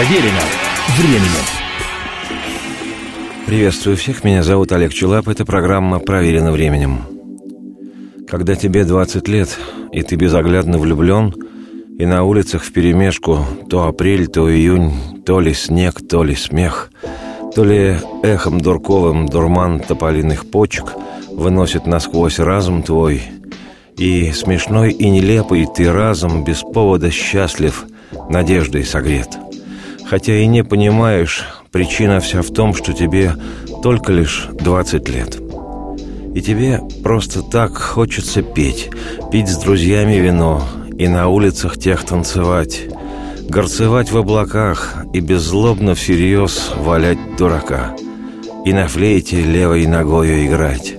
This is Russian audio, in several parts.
Проверено временем. Приветствую всех, меня зовут Олег Челап, это программа «Проверено временем». Когда тебе 20 лет, и ты безоглядно влюблен, и на улицах вперемешку то апрель, то июнь, то ли снег, то ли смех, то ли эхом дурковым дурман тополиных почек выносит насквозь разум твой, и смешной и нелепый ты разум без повода счастлив, надеждой согрет. Хотя и не понимаешь, причина вся в том, что тебе только лишь 20 лет. И тебе просто так хочется петь, пить с друзьями вино и на улицах тех танцевать, горцевать в облаках и беззлобно всерьез валять дурака, и на флейте левой ногою играть.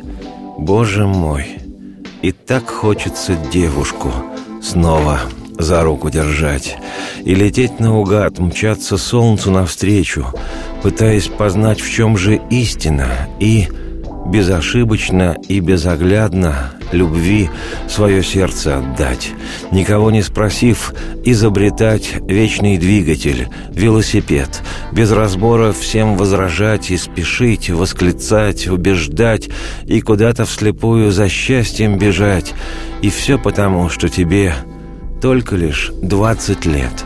Боже мой, и так хочется девушку снова за руку держать и лететь наугад, мчаться солнцу навстречу, пытаясь познать, в чем же истина, и безошибочно и безоглядно любви свое сердце отдать, никого не спросив, изобретать вечный двигатель, велосипед, без разбора всем возражать и спешить, восклицать, убеждать и куда-то вслепую за счастьем бежать, и все потому, что тебе только лишь двадцать лет.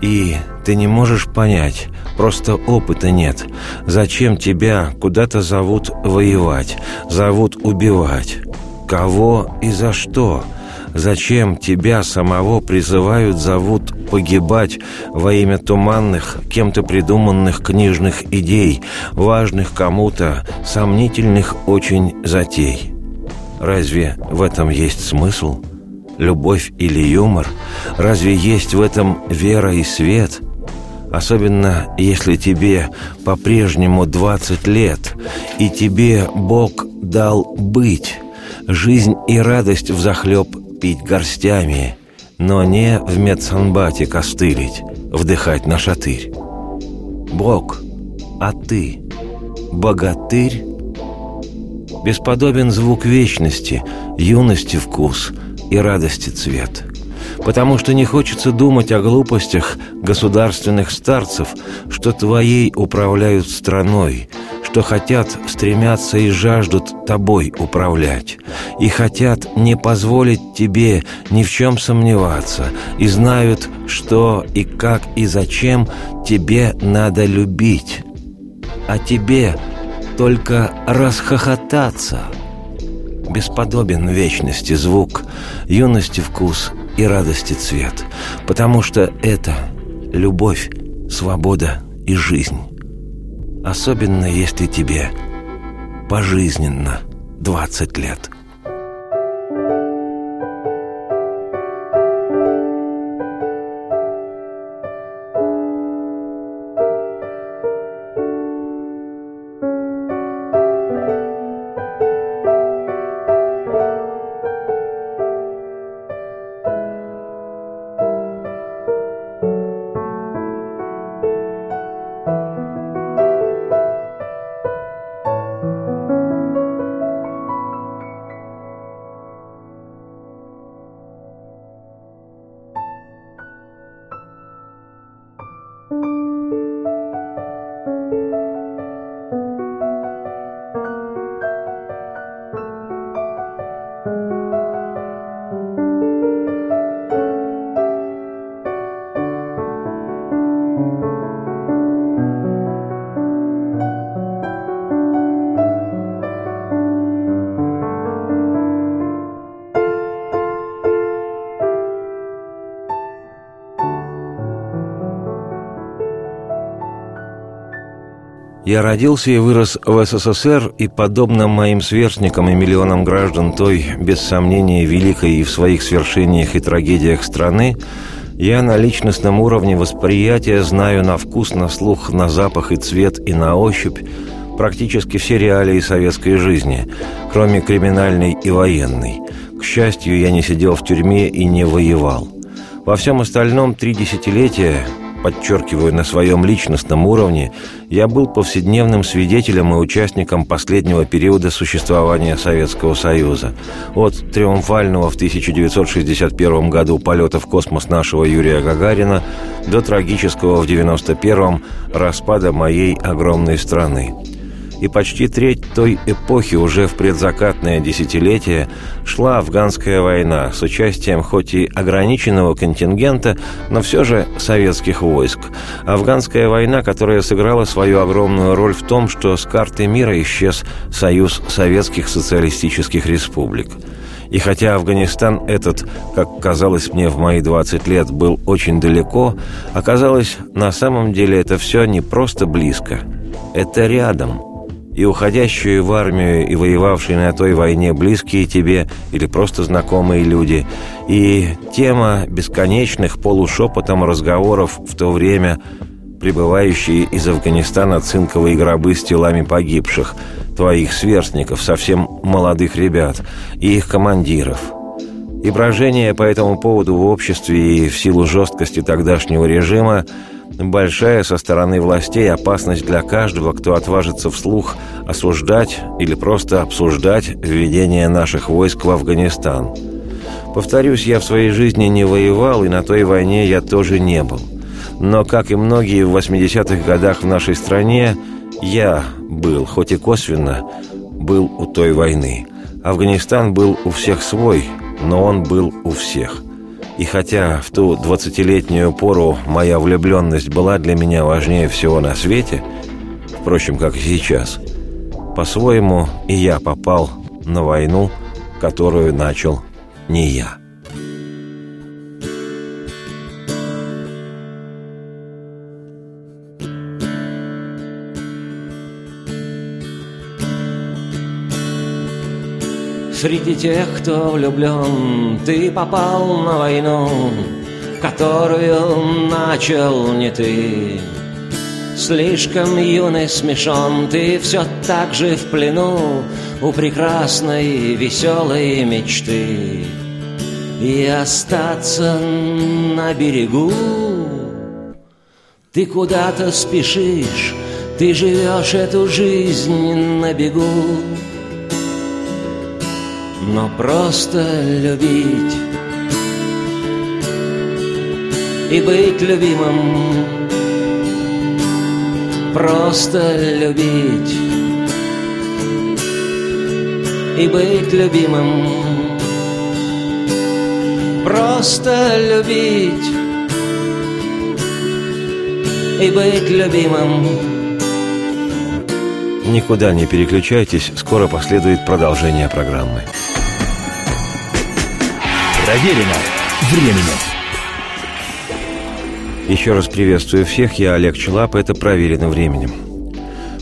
И ты не можешь понять, просто опыта нет. Зачем тебя куда-то зовут воевать, зовут убивать? Кого и за что? Зачем тебя самого призывают, зовут погибать во имя туманных, кем-то придуманных книжных идей, важных кому-то, сомнительных очень затей? Разве в этом есть смысл?» Любовь или юмор? Разве есть в этом вера и свет? Особенно если тебе по-прежнему 20 лет, и тебе Бог дал быть, жизнь и радость взахлеб пить горстями, но не в медсанбате костылить, вдыхать на шатырь. Бог, а ты, богатырь? Бесподобен звук вечности, юности вкус — и радости цвет. Потому что не хочется думать о глупостях государственных старцев, что твоей управляют страной, что хотят, стремятся и жаждут тобой управлять, и хотят не позволить тебе ни в чем сомневаться, и знают, что и как и зачем тебе надо любить, а тебе только расхохотаться – бесподобен вечности звук, юности вкус и радости цвет, потому что это любовь, свобода и жизнь. Особенно если тебе пожизненно 20 лет – Я родился и вырос в СССР, и, подобно моим сверстникам и миллионам граждан той, без сомнения, великой и в своих свершениях и трагедиях страны, я на личностном уровне восприятия знаю на вкус, на слух, на запах и цвет и на ощупь практически все реалии советской жизни, кроме криминальной и военной. К счастью, я не сидел в тюрьме и не воевал. Во всем остальном три десятилетия подчеркиваю, на своем личностном уровне, я был повседневным свидетелем и участником последнего периода существования Советского Союза. От триумфального в 1961 году полета в космос нашего Юрия Гагарина до трагического в 1991 распада моей огромной страны и почти треть той эпохи, уже в предзакатное десятилетие, шла афганская война с участием хоть и ограниченного контингента, но все же советских войск. Афганская война, которая сыграла свою огромную роль в том, что с карты мира исчез Союз Советских Социалистических Республик. И хотя Афганистан этот, как казалось мне в мои 20 лет, был очень далеко, оказалось, на самом деле это все не просто близко. Это рядом – и уходящие в армию и воевавшие на той войне близкие тебе или просто знакомые люди, и тема бесконечных полушепотом разговоров в то время, прибывающие из Афганистана цинковые гробы с телами погибших, твоих сверстников, совсем молодых ребят, и их командиров – и брожение по этому поводу в обществе и в силу жесткости тогдашнего режима большая со стороны властей опасность для каждого, кто отважится вслух осуждать или просто обсуждать введение наших войск в Афганистан. Повторюсь, я в своей жизни не воевал, и на той войне я тоже не был. Но, как и многие в 80-х годах в нашей стране, я был, хоть и косвенно, был у той войны. Афганистан был у всех свой, но он был у всех – и хотя в ту двадцатилетнюю пору моя влюбленность была для меня важнее всего на свете, впрочем, как и сейчас, по-своему и я попал на войну, которую начал не я. Среди тех, кто влюблен, ты попал на войну, Которую начал не ты. Слишком юный смешон, ты все так же в плену У прекрасной веселой мечты. И остаться на берегу Ты куда-то спешишь, ты живешь эту жизнь на бегу но просто любить и быть любимым, просто любить и быть любимым, просто любить и быть любимым. Никуда не переключайтесь, скоро последует продолжение программы. Проверено временем. Еще раз приветствую всех, я Олег Челап, это «Проверено временем».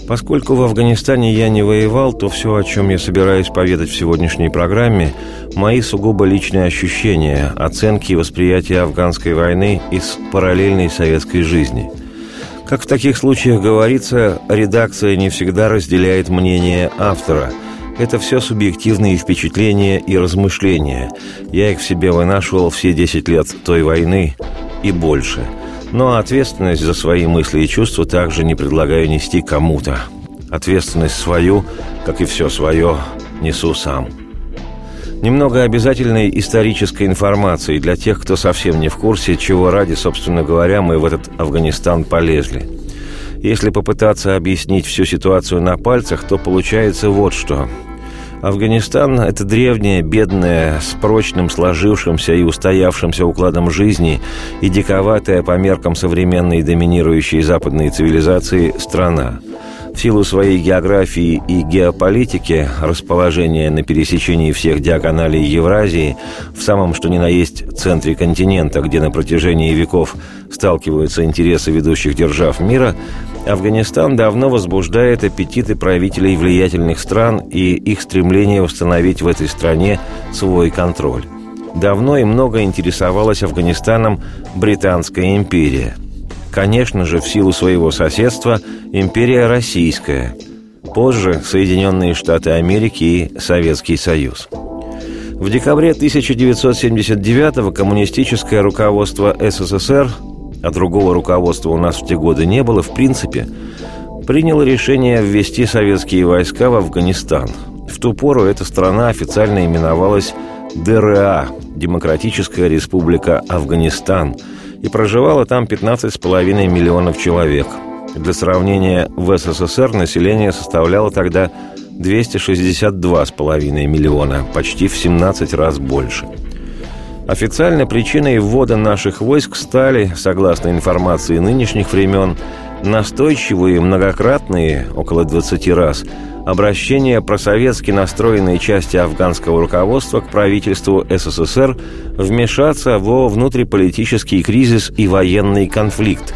Поскольку в Афганистане я не воевал, то все, о чем я собираюсь поведать в сегодняшней программе, мои сугубо личные ощущения, оценки и восприятия афганской войны из параллельной советской жизни. Как в таких случаях говорится, редакция не всегда разделяет мнение автора – это все субъективные впечатления и размышления. Я их в себе вынашивал все 10 лет той войны и больше. Но ответственность за свои мысли и чувства также не предлагаю нести кому-то. Ответственность свою, как и все свое, несу сам. Немного обязательной исторической информации для тех, кто совсем не в курсе, чего ради, собственно говоря, мы в этот Афганистан полезли. Если попытаться объяснить всю ситуацию на пальцах, то получается вот что. Афганистан – это древняя, бедная, с прочным, сложившимся и устоявшимся укладом жизни и диковатая по меркам современной доминирующей западной цивилизации страна. В силу своей географии и геополитики, расположения на пересечении всех диагоналей Евразии, в самом что ни на есть центре континента, где на протяжении веков сталкиваются интересы ведущих держав мира, Афганистан давно возбуждает аппетиты правителей влиятельных стран и их стремление установить в этой стране свой контроль. Давно и много интересовалась Афганистаном Британская империя. Конечно же, в силу своего соседства, империя российская. Позже Соединенные Штаты Америки и Советский Союз. В декабре 1979 коммунистическое руководство СССР а другого руководства у нас в те годы не было, в принципе, принял решение ввести советские войска в Афганистан. В ту пору эта страна официально именовалась ДРА – Демократическая Республика Афганистан – и проживало там 15,5 миллионов человек. Для сравнения, в СССР население составляло тогда 262,5 миллиона, почти в 17 раз больше. Официальной причиной ввода наших войск стали, согласно информации нынешних времен, настойчивые многократные, около 20 раз, обращения просоветски настроенной части афганского руководства к правительству СССР вмешаться во внутриполитический кризис и военный конфликт,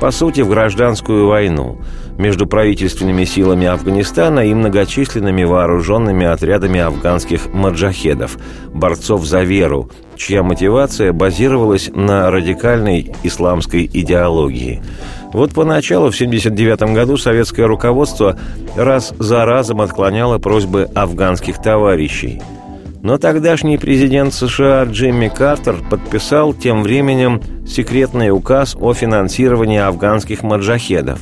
по сути, в гражданскую войну. Между правительственными силами Афганистана и многочисленными вооруженными отрядами афганских маджахедов, борцов за веру, чья мотивация базировалась на радикальной исламской идеологии – вот поначалу, в 1979 году, советское руководство раз за разом отклоняло просьбы афганских товарищей. Но тогдашний президент США Джимми Картер подписал тем временем секретный указ о финансировании афганских маджахедов.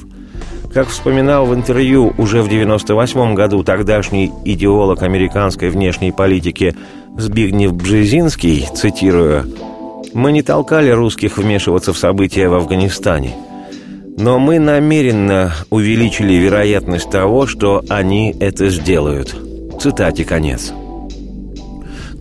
Как вспоминал в интервью уже в 1998 году тогдашний идеолог американской внешней политики Збигнев Бжезинский, цитируя, «Мы не толкали русских вмешиваться в события в Афганистане – но мы намеренно увеличили вероятность того, что они это сделают. Цитате конец.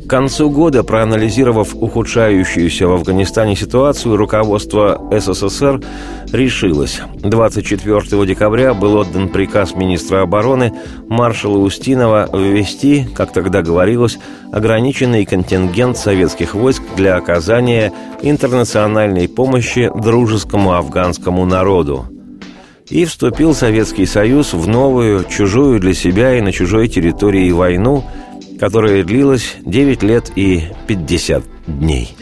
К концу года, проанализировав ухудшающуюся в Афганистане ситуацию, руководство СССР решилось. 24 декабря был отдан приказ министра обороны маршала Устинова ввести, как тогда говорилось, ограниченный контингент советских войск для оказания интернациональной помощи дружескому афганскому народу. И вступил Советский Союз в новую, чужую для себя и на чужой территории войну – которая длилась 9 лет и 50 дней.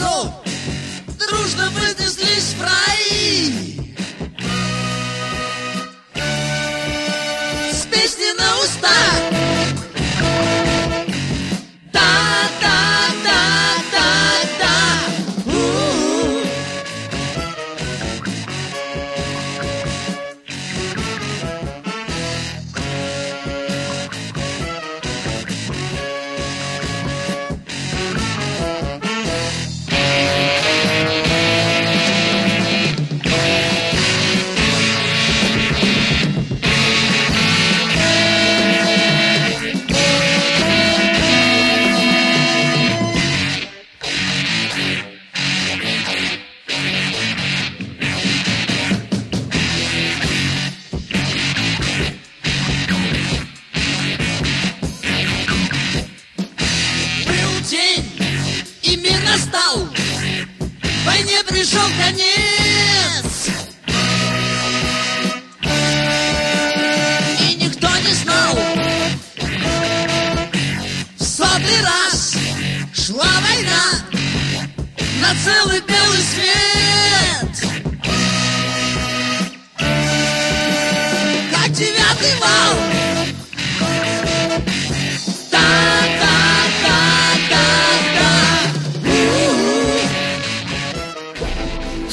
Soul.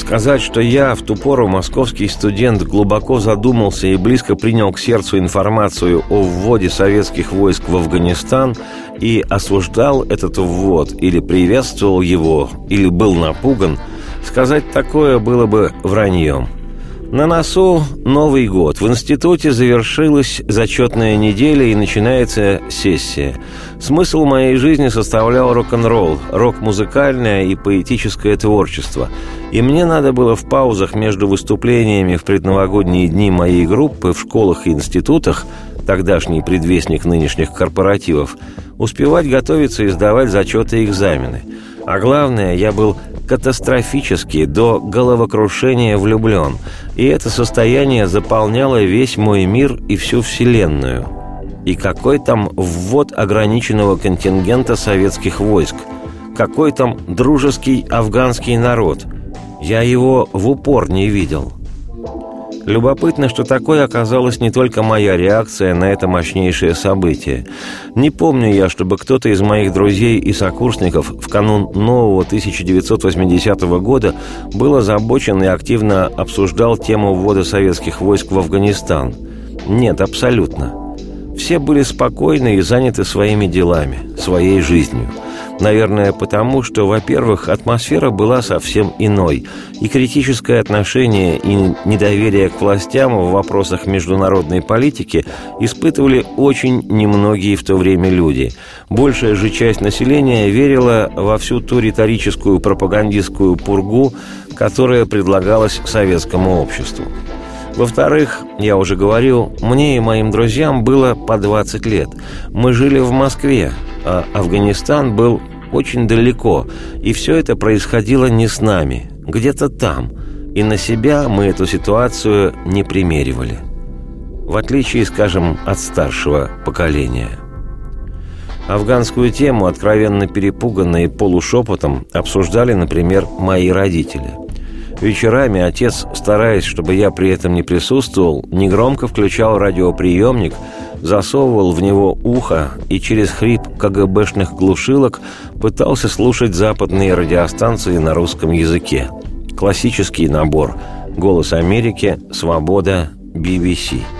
Сказать, что я в ту пору московский студент глубоко задумался и близко принял к сердцу информацию о вводе советских войск в Афганистан и осуждал этот ввод или приветствовал его, или был напуган, Сказать такое было бы враньем. На носу Новый год. В институте завершилась зачетная неделя и начинается сессия. Смысл моей жизни составлял рок-н-ролл, рок-музыкальное и поэтическое творчество. И мне надо было в паузах между выступлениями в предновогодние дни моей группы в школах и институтах, тогдашний предвестник нынешних корпоративов, успевать готовиться и сдавать зачеты и экзамены. А главное, я был катастрофически до головокрушения влюблен, и это состояние заполняло весь мой мир и всю Вселенную. И какой там ввод ограниченного контингента советских войск? Какой там дружеский афганский народ? Я его в упор не видел. Любопытно, что такой оказалась не только моя реакция на это мощнейшее событие. Не помню я, чтобы кто-то из моих друзей и сокурсников в канун нового 1980 года был озабочен и активно обсуждал тему ввода советских войск в Афганистан. Нет, абсолютно. Все были спокойны и заняты своими делами, своей жизнью – Наверное, потому что, во-первых, атмосфера была совсем иной, и критическое отношение и недоверие к властям в вопросах международной политики испытывали очень немногие в то время люди. Большая же часть населения верила во всю ту риторическую пропагандистскую пургу, которая предлагалась советскому обществу. Во-вторых, я уже говорил, мне и моим друзьям было по 20 лет. Мы жили в Москве, а Афганистан был очень далеко, и все это происходило не с нами, где-то там, и на себя мы эту ситуацию не примеривали. В отличие, скажем, от старшего поколения. Афганскую тему, откровенно перепуганные полушепотом, обсуждали, например, мои родители – Вечерами отец, стараясь, чтобы я при этом не присутствовал, негромко включал радиоприемник, засовывал в него ухо и через хрип КГБшных глушилок пытался слушать западные радиостанции на русском языке. Классический набор «Голос Америки», «Свобода», BBC –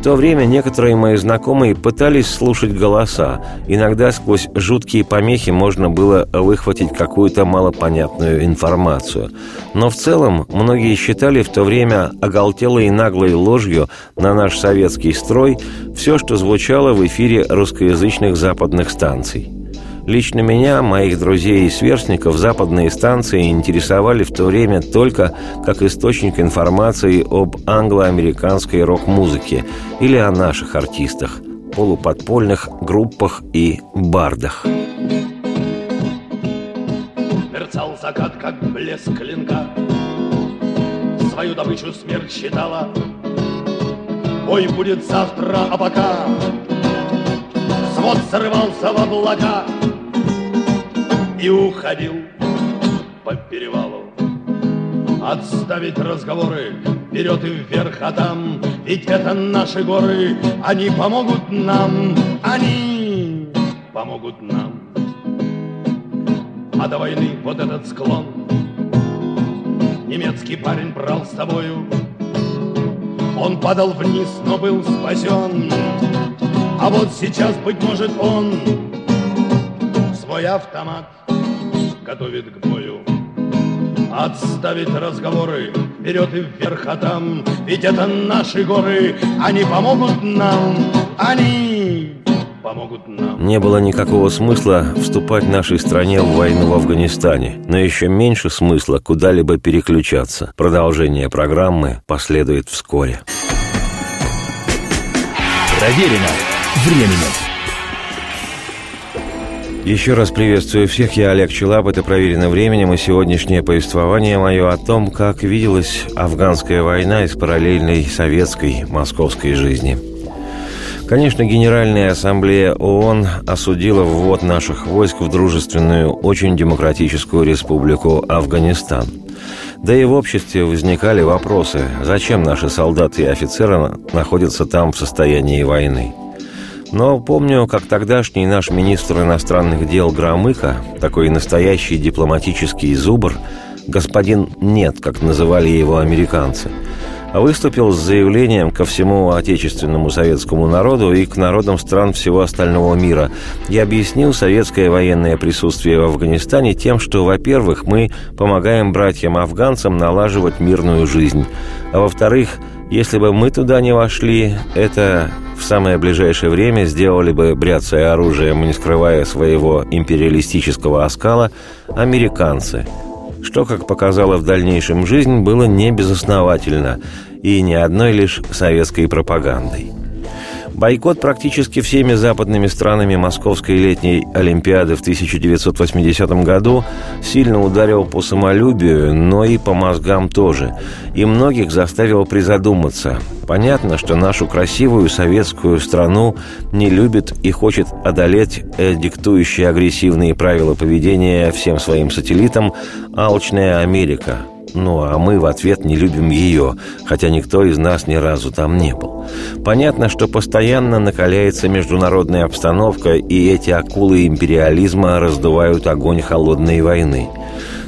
в то время некоторые мои знакомые пытались слушать голоса. Иногда сквозь жуткие помехи можно было выхватить какую-то малопонятную информацию. Но в целом многие считали в то время оголтелой и наглой ложью на наш советский строй все, что звучало в эфире русскоязычных западных станций. Лично меня, моих друзей и сверстников западные станции интересовали в то время только как источник информации об англо-американской рок-музыке или о наших артистах, полуподпольных группах и бардах. Мерцал закат, как блеск клинка. Свою добычу смерть считала. Бой будет завтра, а пока Свод срывался в облака и уходил по перевалу. Отставить разговоры, вперед и вверх, а там, ведь это наши горы, они помогут нам, они помогут нам. А до войны вот этот склон немецкий парень брал с тобою. Он падал вниз, но был спасен, а вот сейчас, быть может, он свой автомат готовит к бою. Отставить разговоры, вперед и вверх, а там, ведь это наши горы, они помогут нам, они помогут нам. Не было никакого смысла вступать нашей стране в войну в Афганистане, но еще меньше смысла куда-либо переключаться. Продолжение программы последует вскоре. Проверено временем. Еще раз приветствую всех, я Олег Челап, это «Проверено временем» и сегодняшнее повествование мое о том, как виделась афганская война из параллельной советской московской жизни. Конечно, Генеральная Ассамблея ООН осудила ввод наших войск в дружественную, очень демократическую республику Афганистан. Да и в обществе возникали вопросы, зачем наши солдаты и офицеры находятся там в состоянии войны – но помню, как тогдашний наш министр иностранных дел Громыко, такой настоящий дипломатический зубр, господин «нет», как называли его американцы, выступил с заявлением ко всему отечественному советскому народу и к народам стран всего остального мира и объяснил советское военное присутствие в Афганистане тем, что, во-первых, мы помогаем братьям-афганцам налаживать мирную жизнь, а во-вторых, если бы мы туда не вошли, это в самое ближайшее время сделали бы, бряцая оружием, не скрывая своего империалистического оскала, американцы – что, как показала в дальнейшем жизнь, было не безосновательно и не одной лишь советской пропагандой. Бойкот практически всеми западными странами Московской летней Олимпиады в 1980 году сильно ударил по самолюбию, но и по мозгам тоже, и многих заставил призадуматься. Понятно, что нашу красивую советскую страну не любит и хочет одолеть э, диктующие агрессивные правила поведения всем своим сателлитам алчная Америка – ну, а мы в ответ не любим ее, хотя никто из нас ни разу там не был. Понятно, что постоянно накаляется международная обстановка, и эти акулы империализма раздувают огонь холодной войны.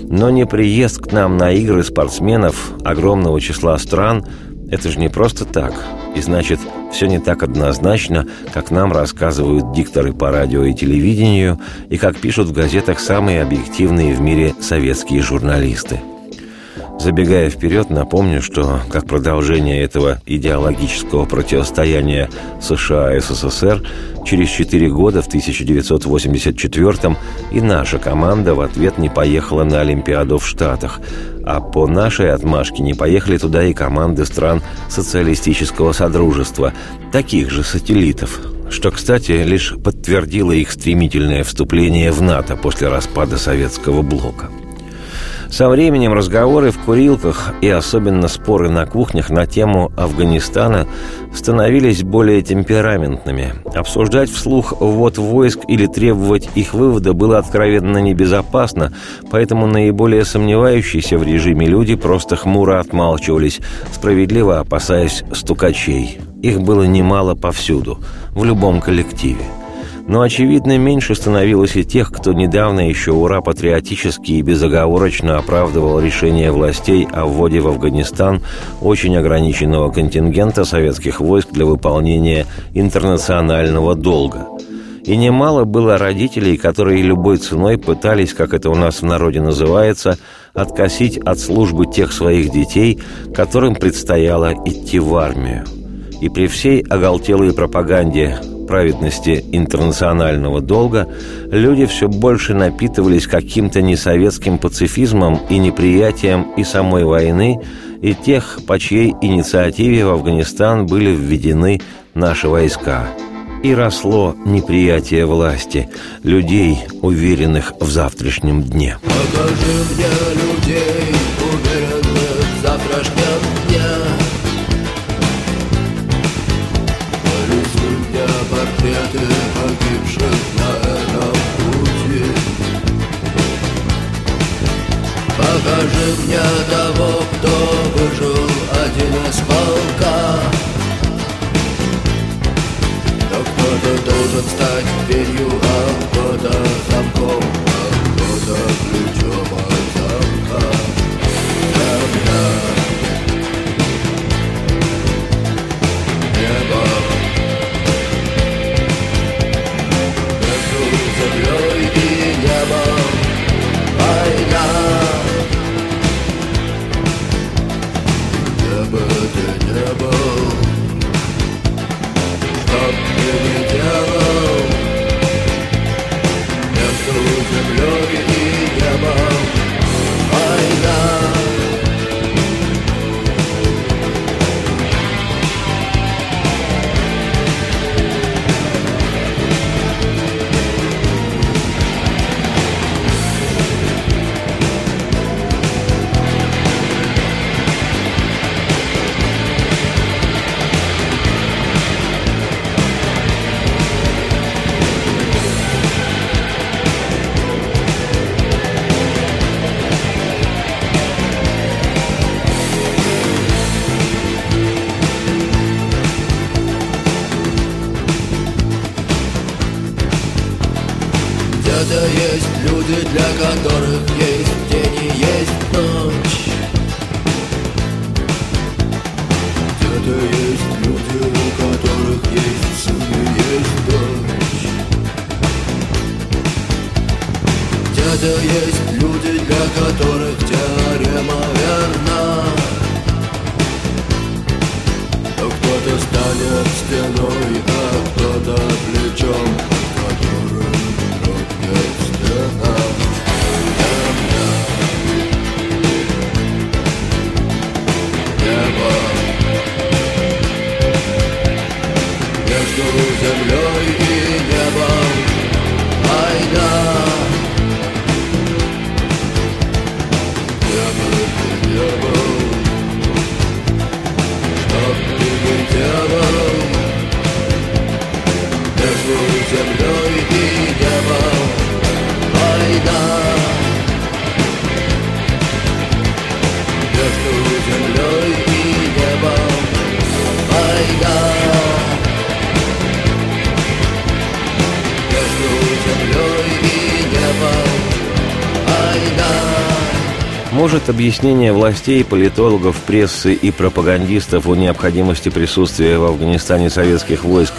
Но не приезд к нам на игры спортсменов огромного числа стран – это же не просто так. И значит, все не так однозначно, как нам рассказывают дикторы по радио и телевидению, и как пишут в газетах самые объективные в мире советские журналисты – Забегая вперед, напомню, что как продолжение этого идеологического противостояния США-СССР, через четыре года, в 1984-м, и наша команда в ответ не поехала на Олимпиаду в Штатах, а по нашей отмашке не поехали туда и команды стран социалистического содружества, таких же сателлитов, что, кстати, лишь подтвердило их стремительное вступление в НАТО после распада советского блока – со временем разговоры в курилках и особенно споры на кухнях на тему Афганистана становились более темпераментными. Обсуждать вслух ввод войск или требовать их вывода было откровенно небезопасно, поэтому наиболее сомневающиеся в режиме люди просто хмуро отмалчивались, справедливо опасаясь стукачей. Их было немало повсюду, в любом коллективе – но, очевидно, меньше становилось и тех, кто недавно еще ура патриотически и безоговорочно оправдывал решение властей о вводе в Афганистан очень ограниченного контингента советских войск для выполнения интернационального долга. И немало было родителей, которые любой ценой пытались, как это у нас в народе называется, откосить от службы тех своих детей, которым предстояло идти в армию. И при всей оголтелой пропаганде праведности интернационального долга, люди все больше напитывались каким-то несоветским пацифизмом и неприятием и самой войны, и тех, по чьей инициативе в Афганистан были введены наши войска. И росло неприятие власти, людей, уверенных в завтрашнем дне. Покажи мне людей, la cantora землей и небом война. Между землей и небом война. Может, объяснение властей, политологов, прессы и пропагандистов о необходимости присутствия в Афганистане советских войск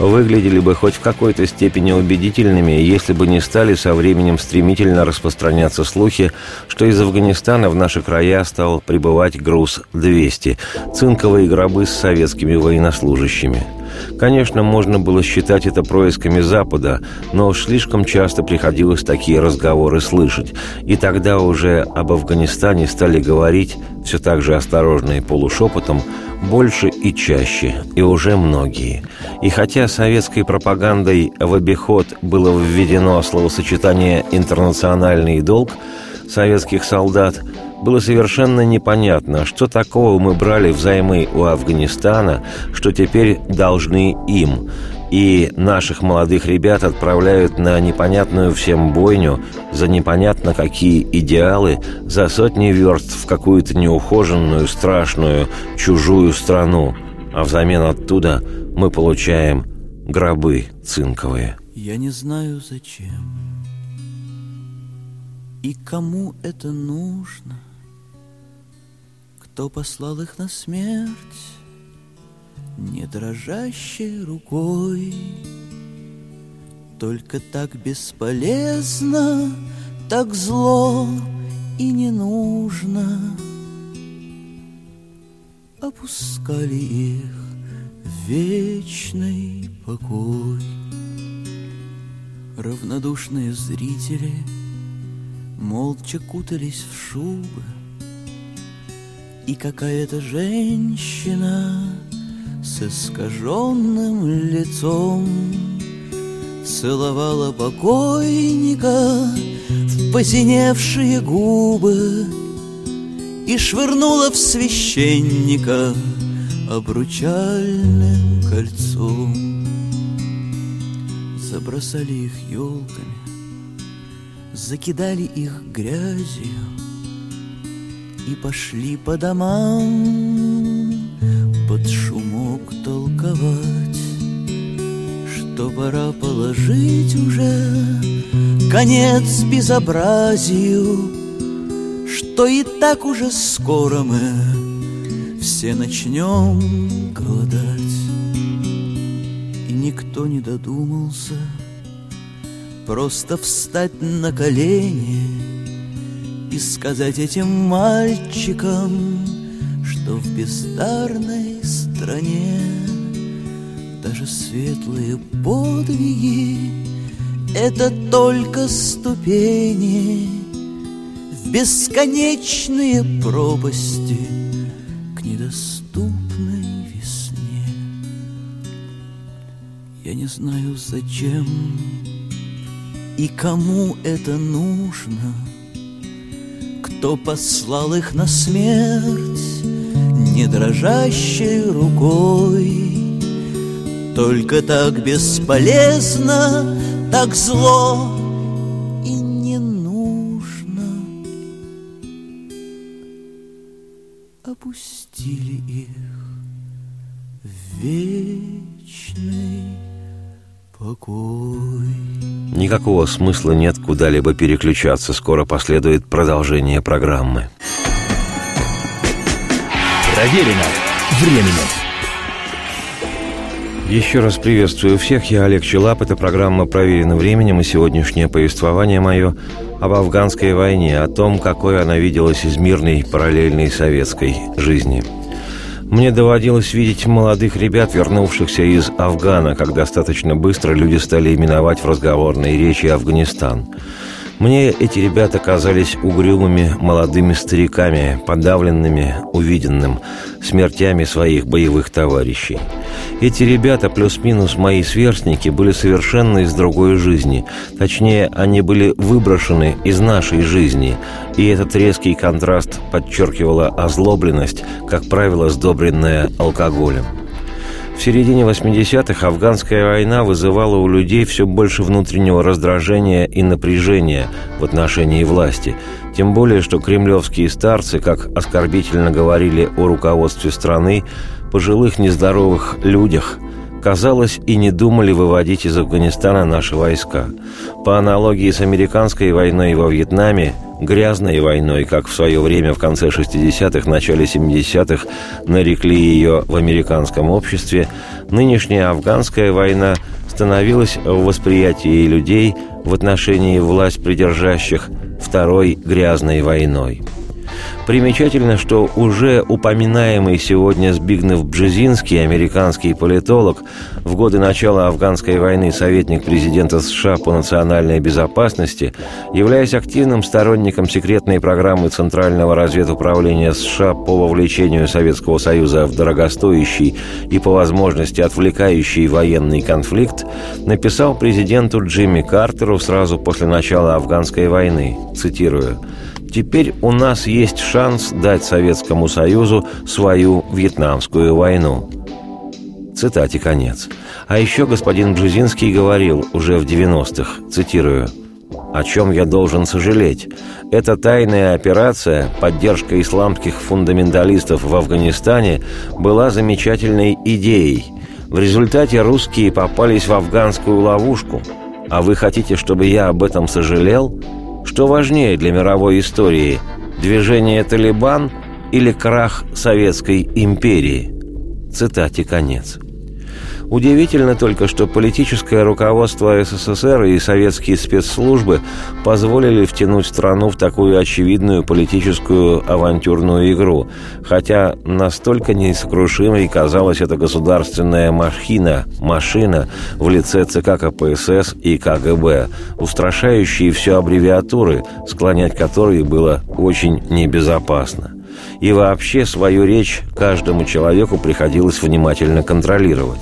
выглядели бы хоть в какой-то степени убедительными, если бы не стали со временем стремительно распространяться слухи, что из Афганистана в наши края стал прибывать груз 200 – цинковые гробы с советскими военнослужащими – Конечно, можно было считать это происками Запада, но слишком часто приходилось такие разговоры слышать. И тогда уже об Афганистане стали говорить все так же осторожно и полушепотом, больше и чаще, и уже многие. И хотя советской пропагандой в обиход было введено словосочетание «интернациональный долг», советских солдат – было совершенно непонятно, что такого мы брали взаймы у Афганистана, что теперь должны им. И наших молодых ребят отправляют на непонятную всем бойню за непонятно какие идеалы, за сотни верст в какую-то неухоженную, страшную, чужую страну. А взамен оттуда мы получаем гробы цинковые. Я не знаю зачем и кому это нужно – кто послал их на смерть? Не дрожащей рукой. Только так бесполезно Так зло и не нужно. Опускали их в вечный покой. Равнодушные зрители Молча кутались в шубы и какая-то женщина с искаженным лицом Целовала покойника в посиневшие губы И швырнула в священника обручальным кольцом. Забросали их елками, закидали их грязью и пошли по домам под шумок толковать, что пора положить уже конец безобразию, что и так уже скоро мы все начнем голодать. И никто не додумался просто встать на колени — сказать этим мальчикам, что в бездарной стране даже светлые подвиги — это только ступени в бесконечные пропасти к недоступной весне. Я не знаю, зачем и кому это нужно — кто послал их на смерть Не дрожащей рукой. Только так бесполезно, так зло и не нужно. Опустили их в вечный покой. Никакого смысла нет куда-либо переключаться, скоро последует продолжение программы. Проверено временем. Еще раз приветствую всех, я Олег Челап, это программа «Проверено временем» и сегодняшнее повествование мое об афганской войне, о том, какой она виделась из мирной параллельной советской жизни – мне доводилось видеть молодых ребят, вернувшихся из Афгана, как достаточно быстро люди стали именовать в разговорной речи Афганистан. Мне эти ребята казались угрюмыми молодыми стариками, подавленными увиденным, смертями своих боевых товарищей. Эти ребята, плюс-минус мои сверстники, были совершенно из другой жизни. Точнее, они были выброшены из нашей жизни. И этот резкий контраст подчеркивала озлобленность, как правило, сдобренная алкоголем. В середине 80-х афганская война вызывала у людей все больше внутреннего раздражения и напряжения в отношении власти. Тем более, что кремлевские старцы, как оскорбительно говорили о руководстве страны, пожилых нездоровых людях, казалось, и не думали выводить из Афганистана наши войска. По аналогии с американской войной во Вьетнаме, грязной войной, как в свое время в конце 60-х, начале 70-х нарекли ее в американском обществе, нынешняя афганская война становилась в восприятии людей в отношении власть придержащих второй грязной войной – Примечательно, что уже упоминаемый сегодня Збигнев Бжезинский, американский политолог, в годы начала афганской войны советник президента США по национальной безопасности, являясь активным сторонником секретной программы Центрального разведуправления США по вовлечению Советского Союза в дорогостоящий и по возможности отвлекающий военный конфликт, написал президенту Джимми Картеру сразу после начала афганской войны, цитирую, Теперь у нас есть шанс дать Советскому Союзу свою Вьетнамскую войну. Цитате конец. А еще господин Бжезинский говорил уже в 90-х, цитирую, «О чем я должен сожалеть? Эта тайная операция, поддержка исламских фундаменталистов в Афганистане, была замечательной идеей. В результате русские попались в афганскую ловушку. А вы хотите, чтобы я об этом сожалел?» Что важнее для мировой истории – движение «Талибан» или крах Советской империи? Цитате конец. Удивительно только, что политическое руководство СССР и советские спецслужбы позволили втянуть страну в такую очевидную политическую авантюрную игру, хотя настолько несокрушимой казалась эта государственная махина, машина в лице ЦК КПСС и КГБ, устрашающие все аббревиатуры, склонять которые было очень небезопасно. И вообще свою речь каждому человеку приходилось внимательно контролировать.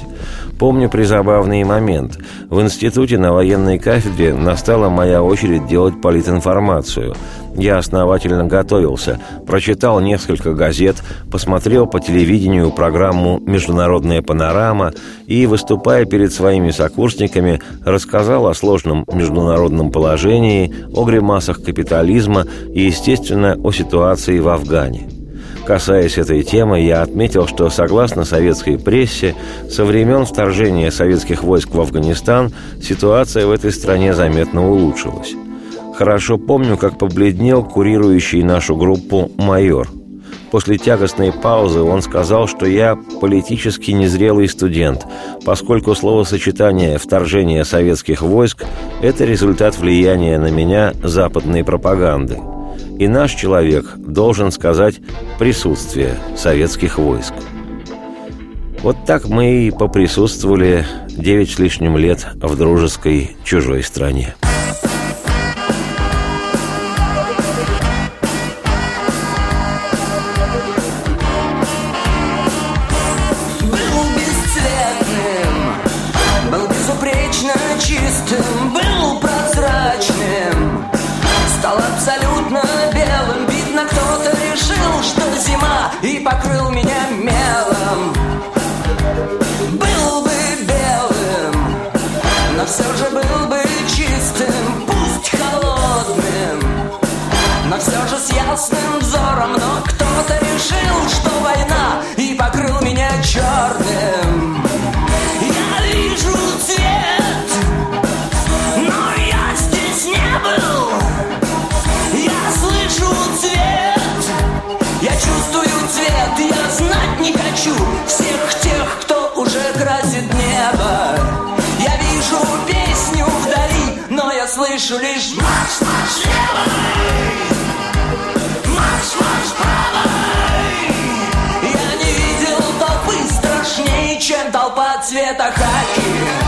Помню призабавный момент. В институте на военной кафедре настала моя очередь делать политинформацию. Я основательно готовился, прочитал несколько газет, посмотрел по телевидению программу «Международная панорама» и, выступая перед своими сокурсниками, рассказал о сложном международном положении, о гримасах капитализма и, естественно, о ситуации в Афгане. Касаясь этой темы, я отметил, что согласно советской прессе, со времен вторжения советских войск в Афганистан ситуация в этой стране заметно улучшилась. Хорошо помню, как побледнел курирующий нашу группу майор. После тягостной паузы он сказал, что я политически незрелый студент, поскольку словосочетание «вторжение советских войск» – это результат влияния на меня западной пропаганды – и наш человек должен сказать «присутствие советских войск». Вот так мы и поприсутствовали девять с лишним лет в дружеской чужой стране. Слышу лишь марш, марш левой, марш, марш правой. Я не видел толпы страшнее, чем толпа цвета хаки.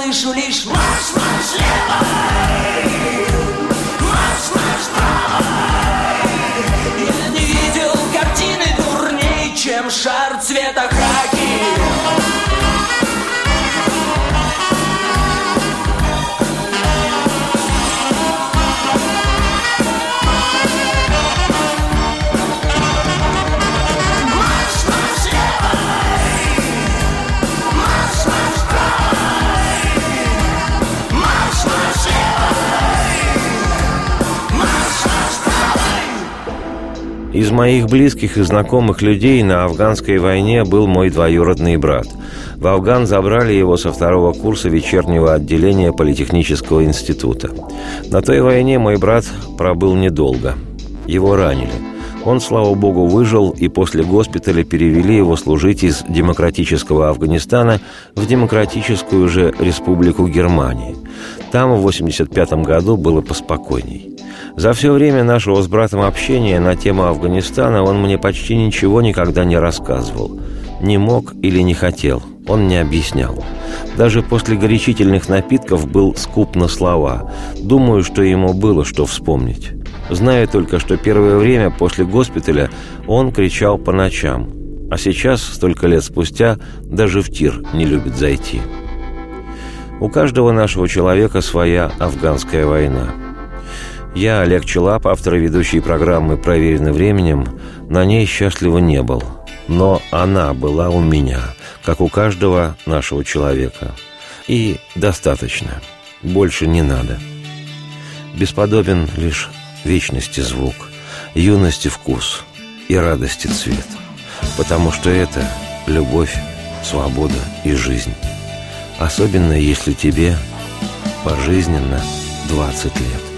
Слышу лишь марш, марш левой, Из моих близких и знакомых людей на афганской войне был мой двоюродный брат. В Афган забрали его со второго курса вечернего отделения Политехнического института. На той войне мой брат пробыл недолго. Его ранили. Он, слава богу, выжил, и после госпиталя перевели его служить из демократического Афганистана в демократическую же республику Германии. Там в 85 году было поспокойней. За все время нашего с братом общения на тему Афганистана он мне почти ничего никогда не рассказывал. Не мог или не хотел, он не объяснял. Даже после горячительных напитков был скуп на слова. Думаю, что ему было что вспомнить. Знаю только, что первое время после госпиталя он кричал по ночам. А сейчас, столько лет спустя, даже в тир не любит зайти. У каждого нашего человека своя афганская война. Я, Олег Челап, автор и ведущий программы «Проверенный временем», на ней счастливо не был. Но она была у меня, как у каждого нашего человека. И достаточно. Больше не надо. Бесподобен лишь вечности звук, юности вкус и радости цвет. Потому что это любовь, свобода и жизнь. Особенно если тебе пожизненно 20 лет.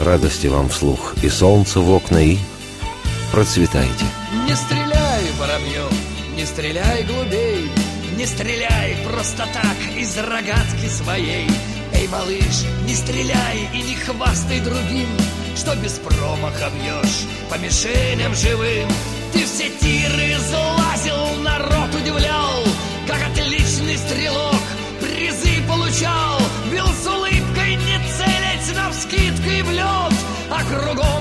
Радости вам вслух и солнце в окна, и процветайте. Не стреляй, воробьев, не стреляй глубей, Не стреляй просто так из рогатки своей. Эй, малыш, не стреляй и не хвастай другим, Что без промаха бьешь по мишеням живым. Ты все тиры залазил, народ удивлял, Как отличный стрелок призы получал, целясь навскидку и в лед, А кругом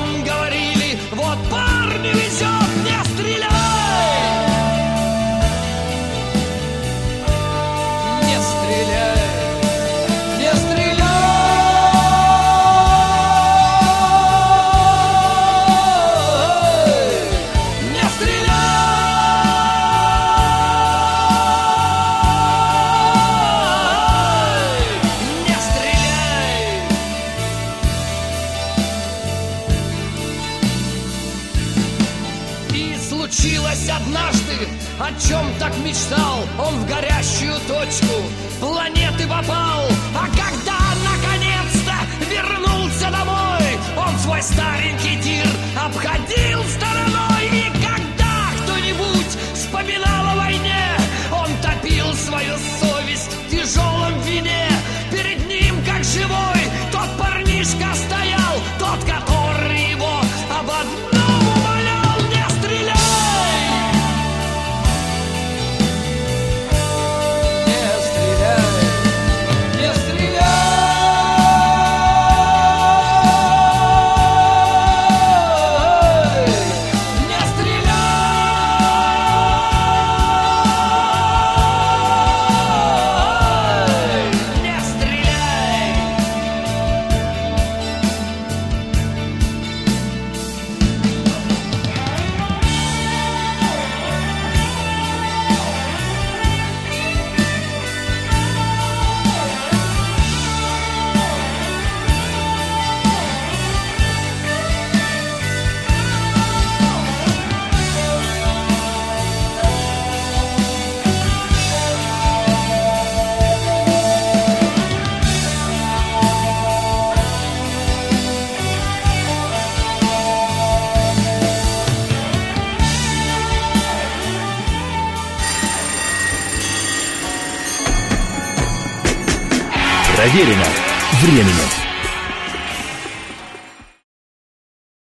тир Проверено временем.